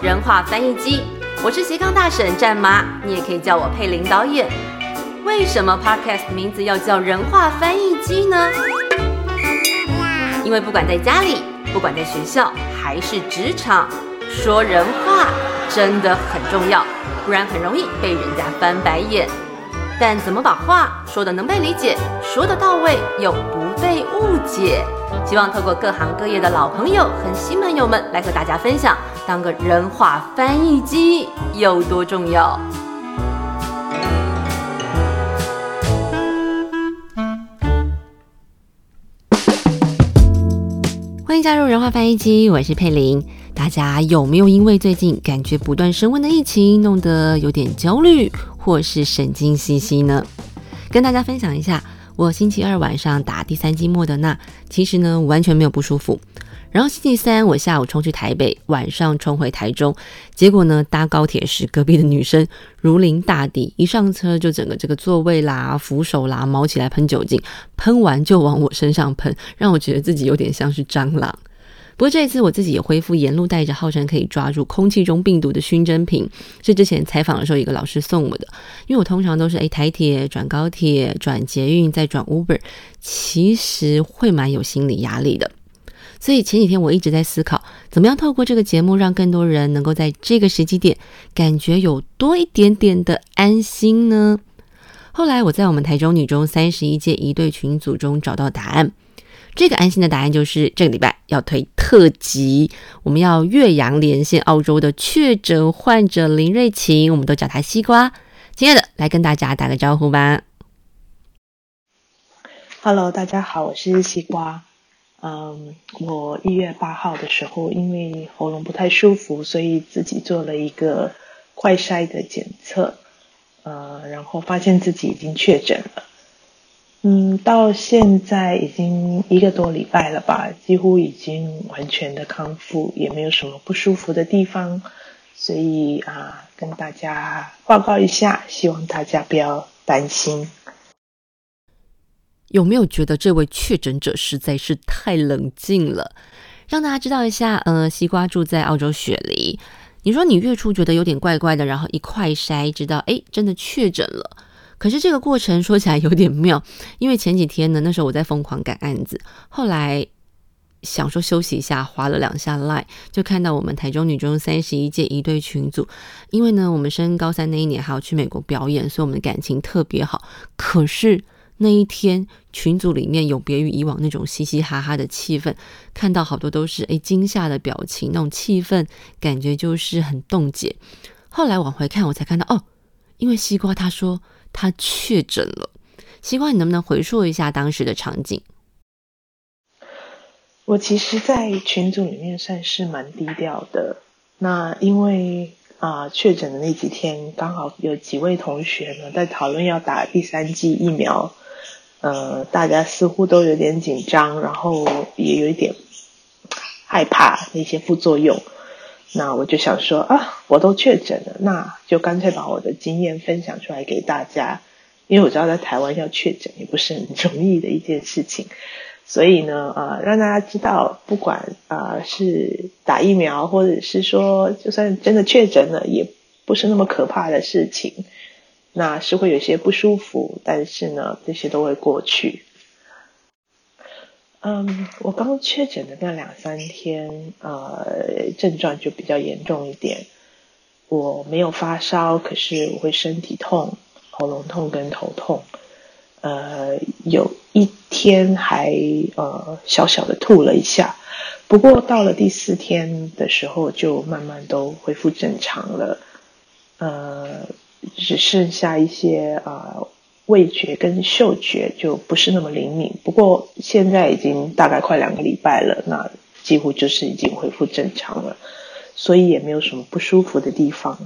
人话翻译机，我是斜杠大婶战妈，你也可以叫我佩林导演。为什么 Podcast 名字要叫人话翻译机呢？因为不管在家里，不管在学校，还是职场，说人话真的很重要，不然很容易被人家翻白眼。但怎么把话说的能被理解，说的到位又不被误解？希望透过各行各业的老朋友和新朋友们来和大家分享，当个人话翻译机有多重要。欢迎加入人话翻译机，我是佩林。大家有没有因为最近感觉不断升温的疫情，弄得有点焦虑？或是神经兮兮呢？跟大家分享一下，我星期二晚上打第三剂莫德纳，其实呢完全没有不舒服。然后星期三我下午冲去台北，晚上冲回台中，结果呢搭高铁时，隔壁的女生如临大敌，一上车就整个这个座位啦、扶手啦毛起来喷酒精，喷完就往我身上喷，让我觉得自己有点像是蟑螂。不过这一次我自己也恢复沿路带着号称可以抓住空气中病毒的熏蒸瓶，是之前采访的时候一个老师送我的。因为我通常都是诶台铁转高铁转捷运再转 Uber，其实会蛮有心理压力的。所以前几天我一直在思考，怎么样透过这个节目让更多人能够在这个时机点感觉有多一点点的安心呢？后来我在我们台中女中三十一届一对群组中找到答案。这个安心的答案就是这个礼拜要推特辑，我们要岳阳连线澳洲的确诊患者林瑞琴，我们都叫他西瓜。亲爱的，来跟大家打个招呼吧。Hello，大家好，我是西瓜。嗯，我一月八号的时候因为喉咙不太舒服，所以自己做了一个快筛的检测，呃，然后发现自己已经确诊了。嗯，到现在已经一个多礼拜了吧，几乎已经完全的康复，也没有什么不舒服的地方，所以啊，跟大家报告一下，希望大家不要担心。有没有觉得这位确诊者实在是太冷静了？让大家知道一下，呃，西瓜住在澳洲雪梨，你说你月初觉得有点怪怪的，然后一快筛，知道哎，真的确诊了。可是这个过程说起来有点妙，因为前几天呢，那时候我在疯狂赶案子，后来想说休息一下，划了两下 line，就看到我们台中女中三十一届一对群组，因为呢，我们升高三那一年还要去美国表演，所以我们的感情特别好。可是那一天群组里面有别于以往那种嘻嘻哈哈的气氛，看到好多都是诶惊吓的表情，那种气氛感觉就是很冻结。后来往回看，我才看到哦，因为西瓜他说。他确诊了，西瓜，你能不能回溯一下当时的场景？我其实，在群组里面算是蛮低调的。那因为啊，确诊的那几天，刚好有几位同学呢在讨论要打第三剂疫苗，呃，大家似乎都有点紧张，然后也有一点害怕那些副作用。那我就想说啊，我都确诊了，那就干脆把我的经验分享出来给大家，因为我知道在台湾要确诊也不是很容易的一件事情，所以呢，呃，让大家知道，不管啊是打疫苗，或者是说就算真的确诊了，也不是那么可怕的事情，那是会有些不舒服，但是呢，这些都会过去。嗯，我刚确诊的那两三天，呃，症状就比较严重一点。我没有发烧，可是我会身体痛、喉咙痛跟头痛。呃，有一天还呃小小的吐了一下，不过到了第四天的时候，就慢慢都恢复正常了。呃，只剩下一些啊。味觉跟嗅觉就不是那么灵敏，不过现在已经大概快两个礼拜了，那几乎就是已经恢复正常了，所以也没有什么不舒服的地方。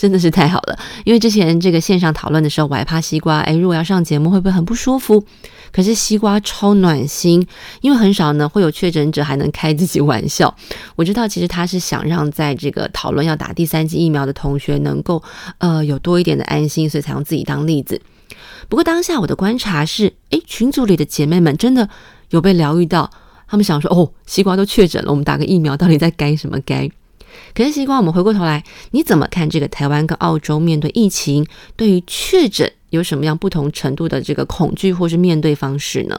真的是太好了，因为之前这个线上讨论的时候，我还怕西瓜，哎，如果要上节目会不会很不舒服？可是西瓜超暖心，因为很少呢会有确诊者还能开自己玩笑。我知道其实他是想让在这个讨论要打第三剂疫苗的同学能够呃有多一点的安心，所以才用自己当例子。不过当下我的观察是，哎，群组里的姐妹们真的有被疗愈到。他们想说：“哦，西瓜都确诊了，我们打个疫苗到底在该什么该？”可是西瓜，我们回过头来，你怎么看这个台湾跟澳洲面对疫情，对于确诊有什么样不同程度的这个恐惧或是面对方式呢？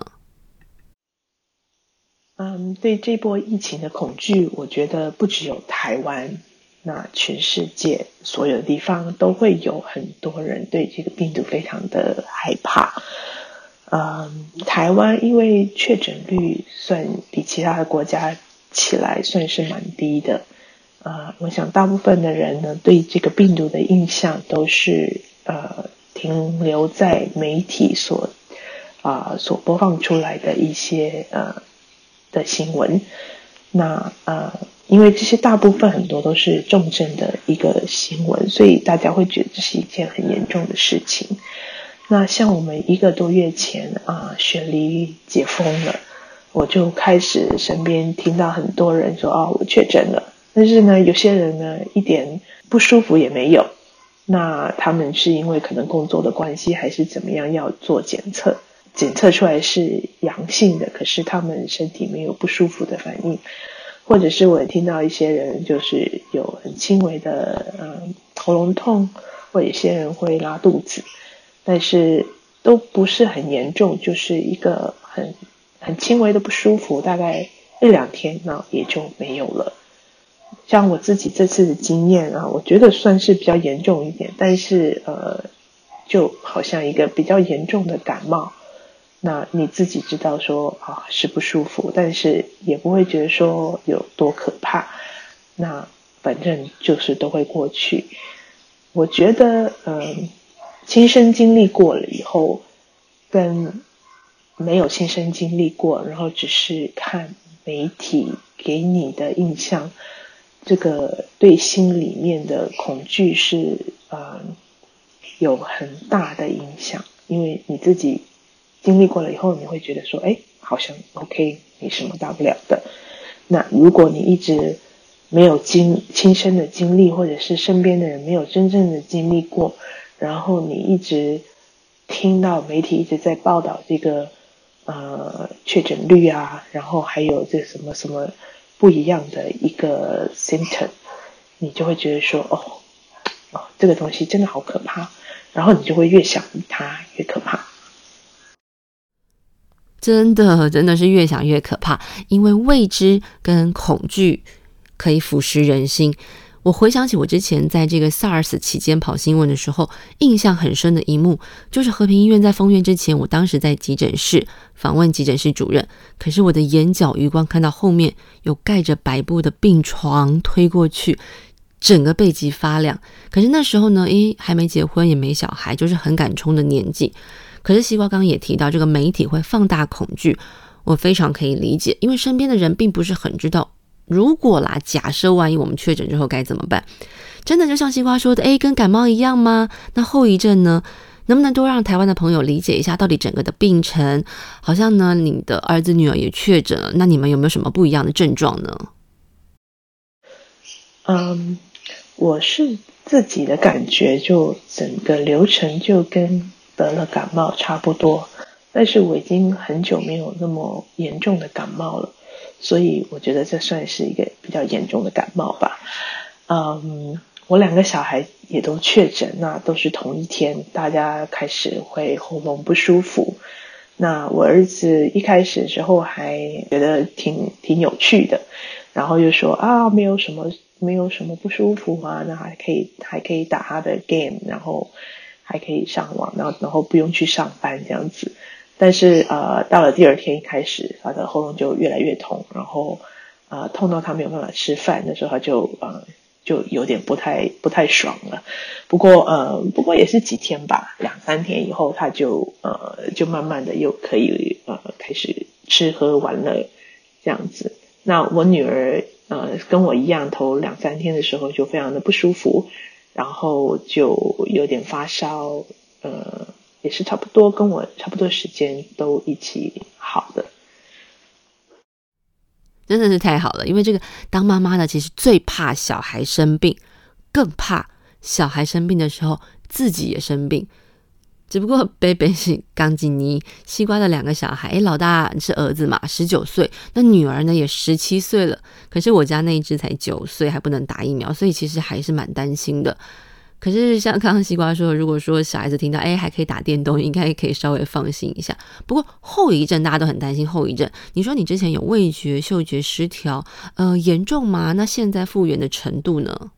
嗯，对这波疫情的恐惧，我觉得不只有台湾，那全世界所有的地方都会有很多人对这个病毒非常的害怕。嗯，台湾因为确诊率算比其他的国家起来算是蛮低的。呃，我想大部分的人呢，对这个病毒的印象都是呃停留在媒体所啊所播放出来的一些呃的新闻。那呃，因为这些大部分很多都是重症的一个新闻，所以大家会觉得这是一件很严重的事情。那像我们一个多月前啊，雪梨解封了，我就开始身边听到很多人说啊，我确诊了。但是呢，有些人呢一点不舒服也没有，那他们是因为可能工作的关系还是怎么样要做检测，检测出来是阳性的，可是他们身体没有不舒服的反应，或者是我听到一些人就是有很轻微的嗯喉咙痛，或有些人会拉肚子，但是都不是很严重，就是一个很很轻微的不舒服，大概一两天那也就没有了。像我自己这次的经验啊，我觉得算是比较严重一点，但是呃，就好像一个比较严重的感冒，那你自己知道说啊是不舒服，但是也不会觉得说有多可怕，那反正就是都会过去。我觉得嗯，亲身经历过了以后，跟没有亲身经历过，然后只是看媒体给你的印象。这个对心里面的恐惧是呃有很大的影响，因为你自己经历过了以后，你会觉得说，哎，好像 OK，没什么大不了的。那如果你一直没有经亲身的经历，或者是身边的人没有真正的经历过，然后你一直听到媒体一直在报道这个呃确诊率啊，然后还有这什么什么。不一样的一个 symptom，你就会觉得说，哦，哦，这个东西真的好可怕，然后你就会越想它越可怕。真的，真的是越想越可怕，因为未知跟恐惧可以腐蚀人心。我回想起我之前在这个 SARS 期间跑新闻的时候，印象很深的一幕，就是和平医院在封院之前，我当时在急诊室访问急诊室主任，可是我的眼角余光看到后面有盖着白布的病床推过去，整个背脊发凉。可是那时候呢，诶，还没结婚，也没小孩，就是很敢冲的年纪。可是西瓜刚也提到，这个媒体会放大恐惧，我非常可以理解，因为身边的人并不是很知道。如果啦，假设万一我们确诊之后该怎么办？真的就像西瓜说的，诶，跟感冒一样吗？那后遗症呢？能不能多让台湾的朋友理解一下，到底整个的病程？好像呢，你的儿子女儿也确诊了，那你们有没有什么不一样的症状呢？嗯，我是自己的感觉，就整个流程就跟得了感冒差不多，但是我已经很久没有那么严重的感冒了。所以我觉得这算是一个比较严重的感冒吧。嗯，我两个小孩也都确诊，那都是同一天，大家开始会喉咙不舒服。那我儿子一开始的时候还觉得挺挺有趣的，然后又说啊，没有什么没有什么不舒服啊，那还可以还可以打他的 game，然后还可以上网，然后然后不用去上班这样子。但是呃，到了第二天一开始，他的喉咙就越来越痛，然后啊痛到他没有办法吃饭，那时候他就呃就有点不太不太爽了。不过呃不过也是几天吧，两三天以后他就呃就慢慢的又可以呃开始吃喝玩乐这样子。那我女儿呃跟我一样，头两三天的时候就非常的不舒服，然后就有点发烧呃。也是差不多跟我差不多时间都一起好的，真的是太好了。因为这个当妈妈的其实最怕小孩生病，更怕小孩生病的时候自己也生病。只不过贝贝是刚进尼西瓜的两个小孩，诶，老大 是儿子嘛，十九岁，那女儿呢也十七岁了。可是我家那一只才九岁，还不能打疫苗，所以其实还是蛮担心的。可是像刚刚西瓜说，如果说小孩子听到哎还可以打电动，应该可以稍微放心一下。不过后遗症大家都很担心后遗症。你说你之前有味觉、嗅觉失调，呃，严重吗？那现在复原的程度呢？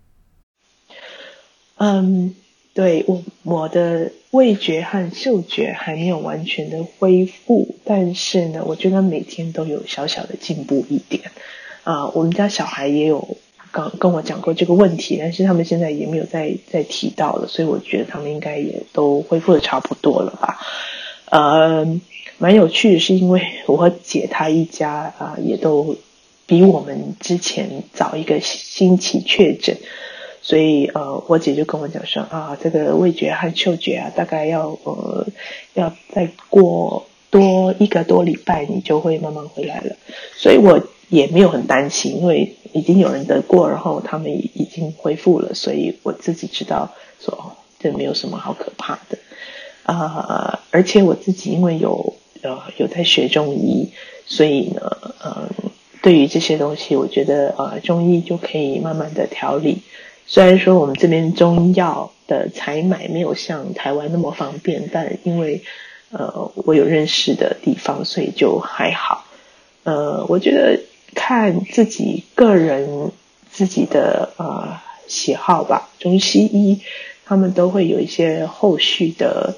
嗯，对我我的味觉和嗅觉还没有完全的恢复，但是呢，我觉得每天都有小小的进步一点。啊，我们家小孩也有。刚跟我讲过这个问题，但是他们现在也没有再再提到了，所以我觉得他们应该也都恢复的差不多了吧。呃，蛮有趣的是，因为 我姐她一家啊，也都比我们之前早一个星期确诊，所以呃，我姐就跟我讲说啊，这个味觉和嗅觉啊，大概要呃要再过多一个多礼拜，你就会慢慢回来了。所以我也没有很担心，因为。已经有人得过，然后他们已经恢复了，所以我自己知道说这没有什么好可怕的啊！而且我自己因为有呃有在学中医，所以呢，嗯，对于这些东西，我觉得呃中医就可以慢慢的调理。虽然说我们这边中药的采买没有像台湾那么方便，但因为呃我有认识的地方，所以就还好。呃，我觉得。看自己个人自己的呃喜好吧，中西医他们都会有一些后续的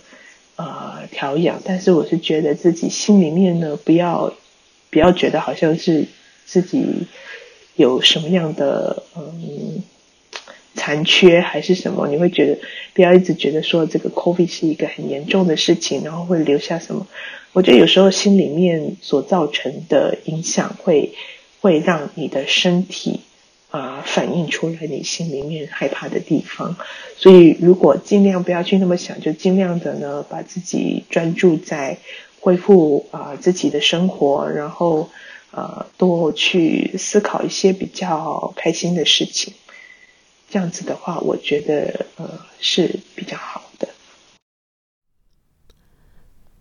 呃调养，但是我是觉得自己心里面呢，不要不要觉得好像是自己有什么样的嗯残缺还是什么，你会觉得不要一直觉得说这个 COVID 是一个很严重的事情，然后会留下什么？我觉得有时候心里面所造成的影响会。会让你的身体啊反映出来你心里面害怕的地方，所以如果尽量不要去那么想，就尽量的呢把自己专注在恢复啊自己的生活，然后呃多去思考一些比较开心的事情，这样子的话，我觉得呃是比较好的。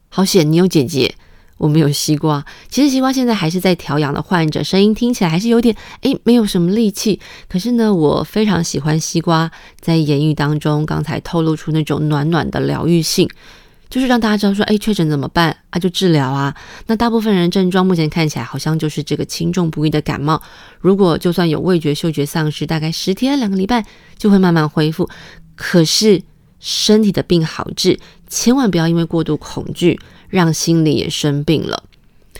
好险你有姐姐。我们有西瓜，其实西瓜现在还是在调养的患者，声音听起来还是有点诶，没有什么力气。可是呢，我非常喜欢西瓜在言语当中刚才透露出那种暖暖的疗愈性，就是让大家知道说，诶，确诊怎么办啊？就治疗啊。那大部分人症状目前看起来好像就是这个轻重不一的感冒。如果就算有味觉、嗅觉丧失，大概十天两个礼拜就会慢慢恢复。可是身体的病好治，千万不要因为过度恐惧。让心里也生病了。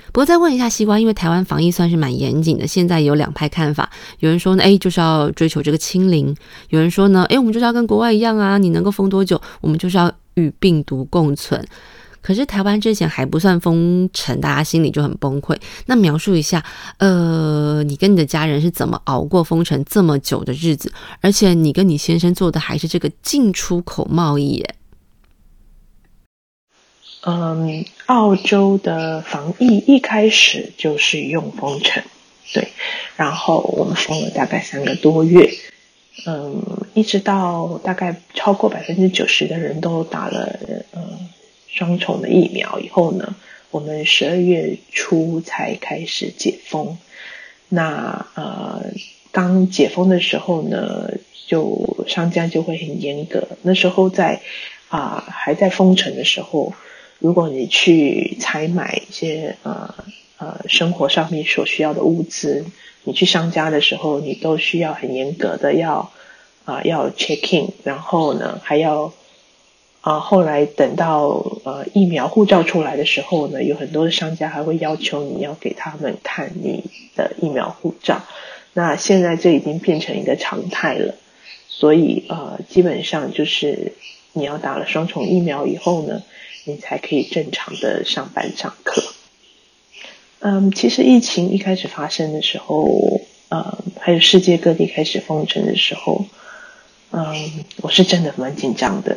不过再问一下西瓜，因为台湾防疫算是蛮严谨的，现在有两派看法。有人说呢，哎，就是要追求这个清零；有人说呢，哎，我们就是要跟国外一样啊，你能够封多久，我们就是要与病毒共存。可是台湾之前还不算封城，大家心里就很崩溃。那描述一下，呃，你跟你的家人是怎么熬过封城这么久的日子？而且你跟你先生做的还是这个进出口贸易耶。嗯，澳洲的防疫一开始就是用封城，对，然后我们封了大概三个多月，嗯，一直到大概超过百分之九十的人都打了嗯双重的疫苗以后呢，我们十二月初才开始解封。那呃，刚解封的时候呢，就商家就会很严格。那时候在啊还在封城的时候。如果你去采买一些呃呃生活上面所需要的物资，你去商家的时候，你都需要很严格的要啊要 check in，然后呢还要啊后来等到呃疫苗护照出来的时候呢，有很多的商家还会要求你要给他们看你的疫苗护照。那现在这已经变成一个常态了，所以呃基本上就是你要打了双重疫苗以后呢。你才可以正常的上班上课。嗯，其实疫情一开始发生的时候，呃，还有世界各地开始封城的时候，嗯，我是真的蛮紧张的，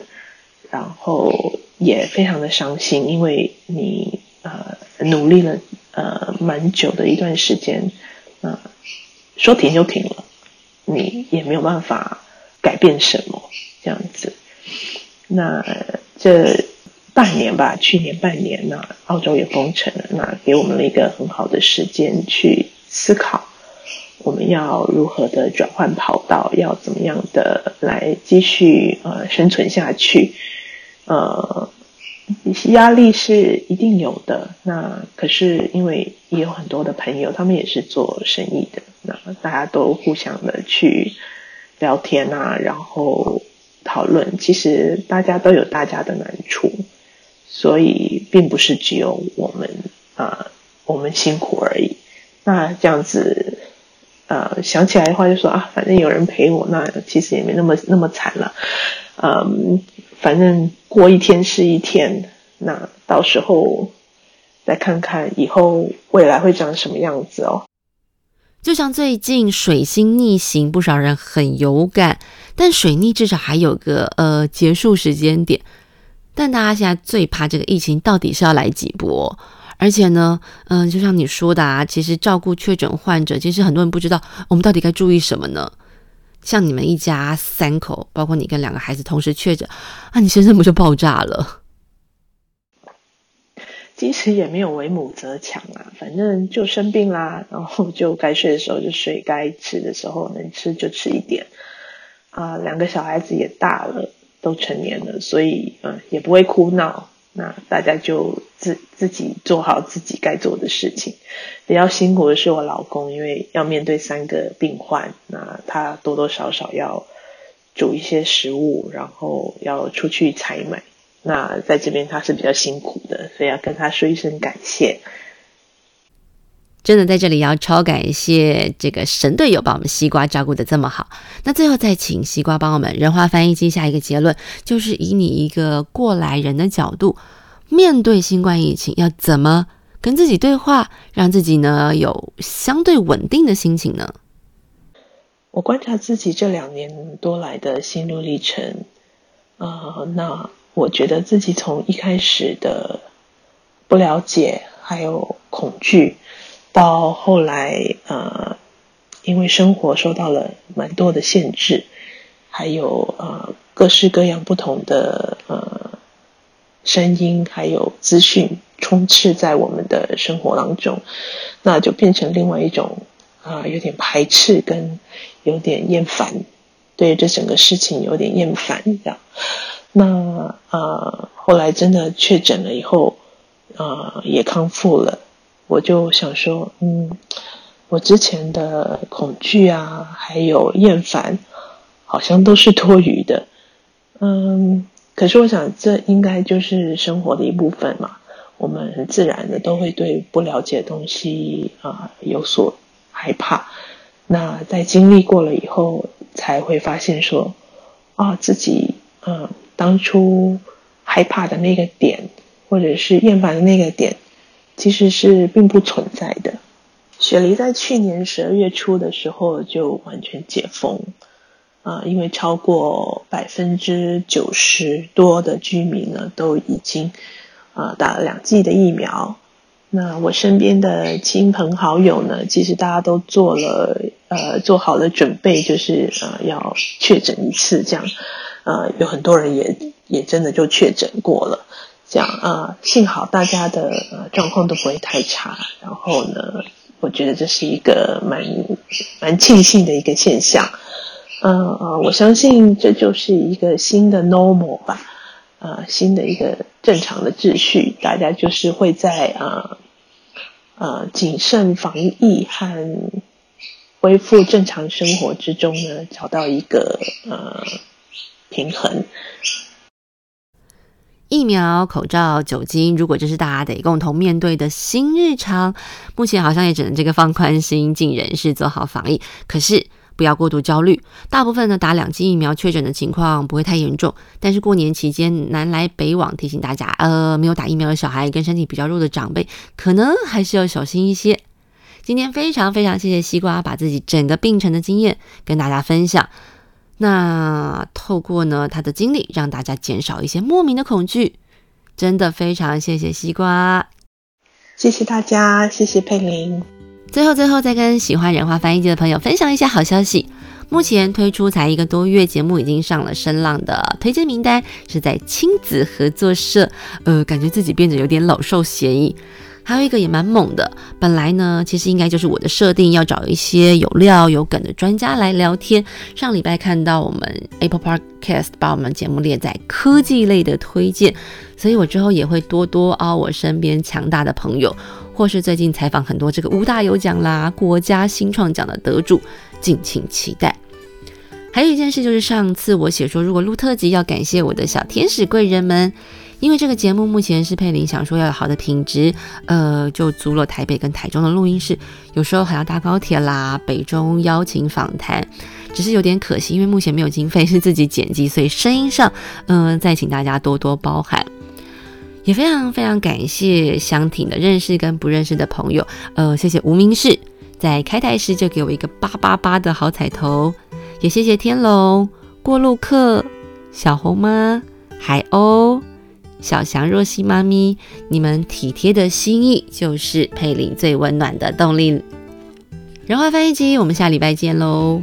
然后也非常的伤心，因为你呃努力了呃蛮久的一段时间，呃，说停就停了，你也没有办法改变什么这样子。那这。半年吧，去年半年呢，澳洲也封城了，那给我们了一个很好的时间去思考，我们要如何的转换跑道，要怎么样的来继续呃生存下去，呃，压力是一定有的。那可是因为也有很多的朋友，他们也是做生意的，那大家都互相的去聊天啊，然后讨论，其实大家都有大家的难处。所以并不是只有我们啊，我们辛苦而已。那这样子，呃，想起来的话就说啊，反正有人陪我，那其实也没那么那么惨了。嗯，反正过一天是一天，那到时候再看看以后未来会长什么样子哦。就像最近水星逆行，不少人很有感，但水逆至少还有个呃结束时间点。但大家现在最怕这个疫情到底是要来几波？而且呢，嗯，就像你说的啊，其实照顾确诊患者，其实很多人不知道我们到底该注意什么呢？像你们一家三口，包括你跟两个孩子同时确诊，啊，你先生不就爆炸了？其实也没有为母则强啊，反正就生病啦，然后就该睡的时候就睡，该吃的时候能吃就吃一点。啊，两个小孩子也大了。都成年了，所以嗯也不会哭闹。那大家就自自己做好自己该做的事情。比较辛苦的是我老公，因为要面对三个病患，那他多多少少要煮一些食物，然后要出去采买。那在这边他是比较辛苦的，所以要跟他说一声感谢。真的在这里要超感谢这个神队友把我们西瓜照顾的这么好。那最后再请西瓜帮我们人话翻译机下一个结论，就是以你一个过来人的角度，面对新冠疫情要怎么跟自己对话，让自己呢有相对稳定的心情呢？我观察自己这两年多来的心路历程，呃，那我觉得自己从一开始的不了解还有恐惧。到后来，呃，因为生活受到了蛮多的限制，还有呃各式各样不同的呃声音，还有资讯充斥在我们的生活当中，那就变成另外一种啊有点排斥跟有点厌烦，对这整个事情有点厌烦这样。那啊后来真的确诊了以后，啊也康复了。我就想说，嗯，我之前的恐惧啊，还有厌烦，好像都是多余的，嗯，可是我想，这应该就是生活的一部分嘛。我们很自然的都会对不了解的东西啊有所害怕。那在经历过了以后，才会发现说，啊，自己嗯，当初害怕的那个点，或者是厌烦的那个点。其实是并不存在的。雪梨在去年十二月初的时候就完全解封，啊，因为超过百分之九十多的居民呢都已经啊打了两剂的疫苗。那我身边的亲朋好友呢，其实大家都做了呃做好了准备，就是呃要确诊一次这样。呃，有很多人也也真的就确诊过了。这样啊，幸好大家的呃状况都不会太差。然后呢，我觉得这是一个蛮蛮庆幸的一个现象。嗯呃，我相信这就是一个新的 normal 吧，呃，新的一个正常的秩序。大家就是会在啊呃谨慎防疫和恢复正常生活之中呢，找到一个呃平衡。疫苗、口罩、酒精，如果这是大家得共同面对的新日常，目前好像也只能这个放宽心，尽人事，做好防疫。可是不要过度焦虑，大部分呢打两剂疫苗确诊的情况不会太严重。但是过年期间南来北往，提醒大家，呃，没有打疫苗的小孩跟身体比较弱的长辈，可能还是要小心一些。今天非常非常谢谢西瓜把自己整个病程的经验跟大家分享。那透过呢他的经历，让大家减少一些莫名的恐惧，真的非常谢谢西瓜，谢谢大家，谢谢佩玲。最后最后再跟喜欢人话翻译机的朋友分享一下好消息，目前推出才一个多月，节目已经上了声浪的推荐名单，是在亲子合作社。呃，感觉自己变得有点老少咸宜。还有一个也蛮猛的，本来呢，其实应该就是我的设定，要找一些有料有梗的专家来聊天。上礼拜看到我们 Apple Podcast 把我们节目列在科技类的推荐，所以我之后也会多多凹我身边强大的朋友，或是最近采访很多这个五大有奖啦、国家新创奖的得主，敬请期待。还有一件事就是上次我写说，如果录特辑要感谢我的小天使贵人们。因为这个节目目前是佩林想说要有好的品质，呃，就租了台北跟台中的录音室，有时候还要搭高铁啦，北中邀请访谈，只是有点可惜，因为目前没有经费是自己剪辑，所以声音上，嗯，再请大家多多包涵。也非常非常感谢相挺的认识跟不认识的朋友，呃，谢谢无名氏在开台时就给我一个八八八的好彩头，也谢谢天龙、过路客、小红妈、海鸥。小翔、若曦妈咪，你们体贴的心意就是佩林最温暖的动力。人话翻译机，我们下礼拜见喽。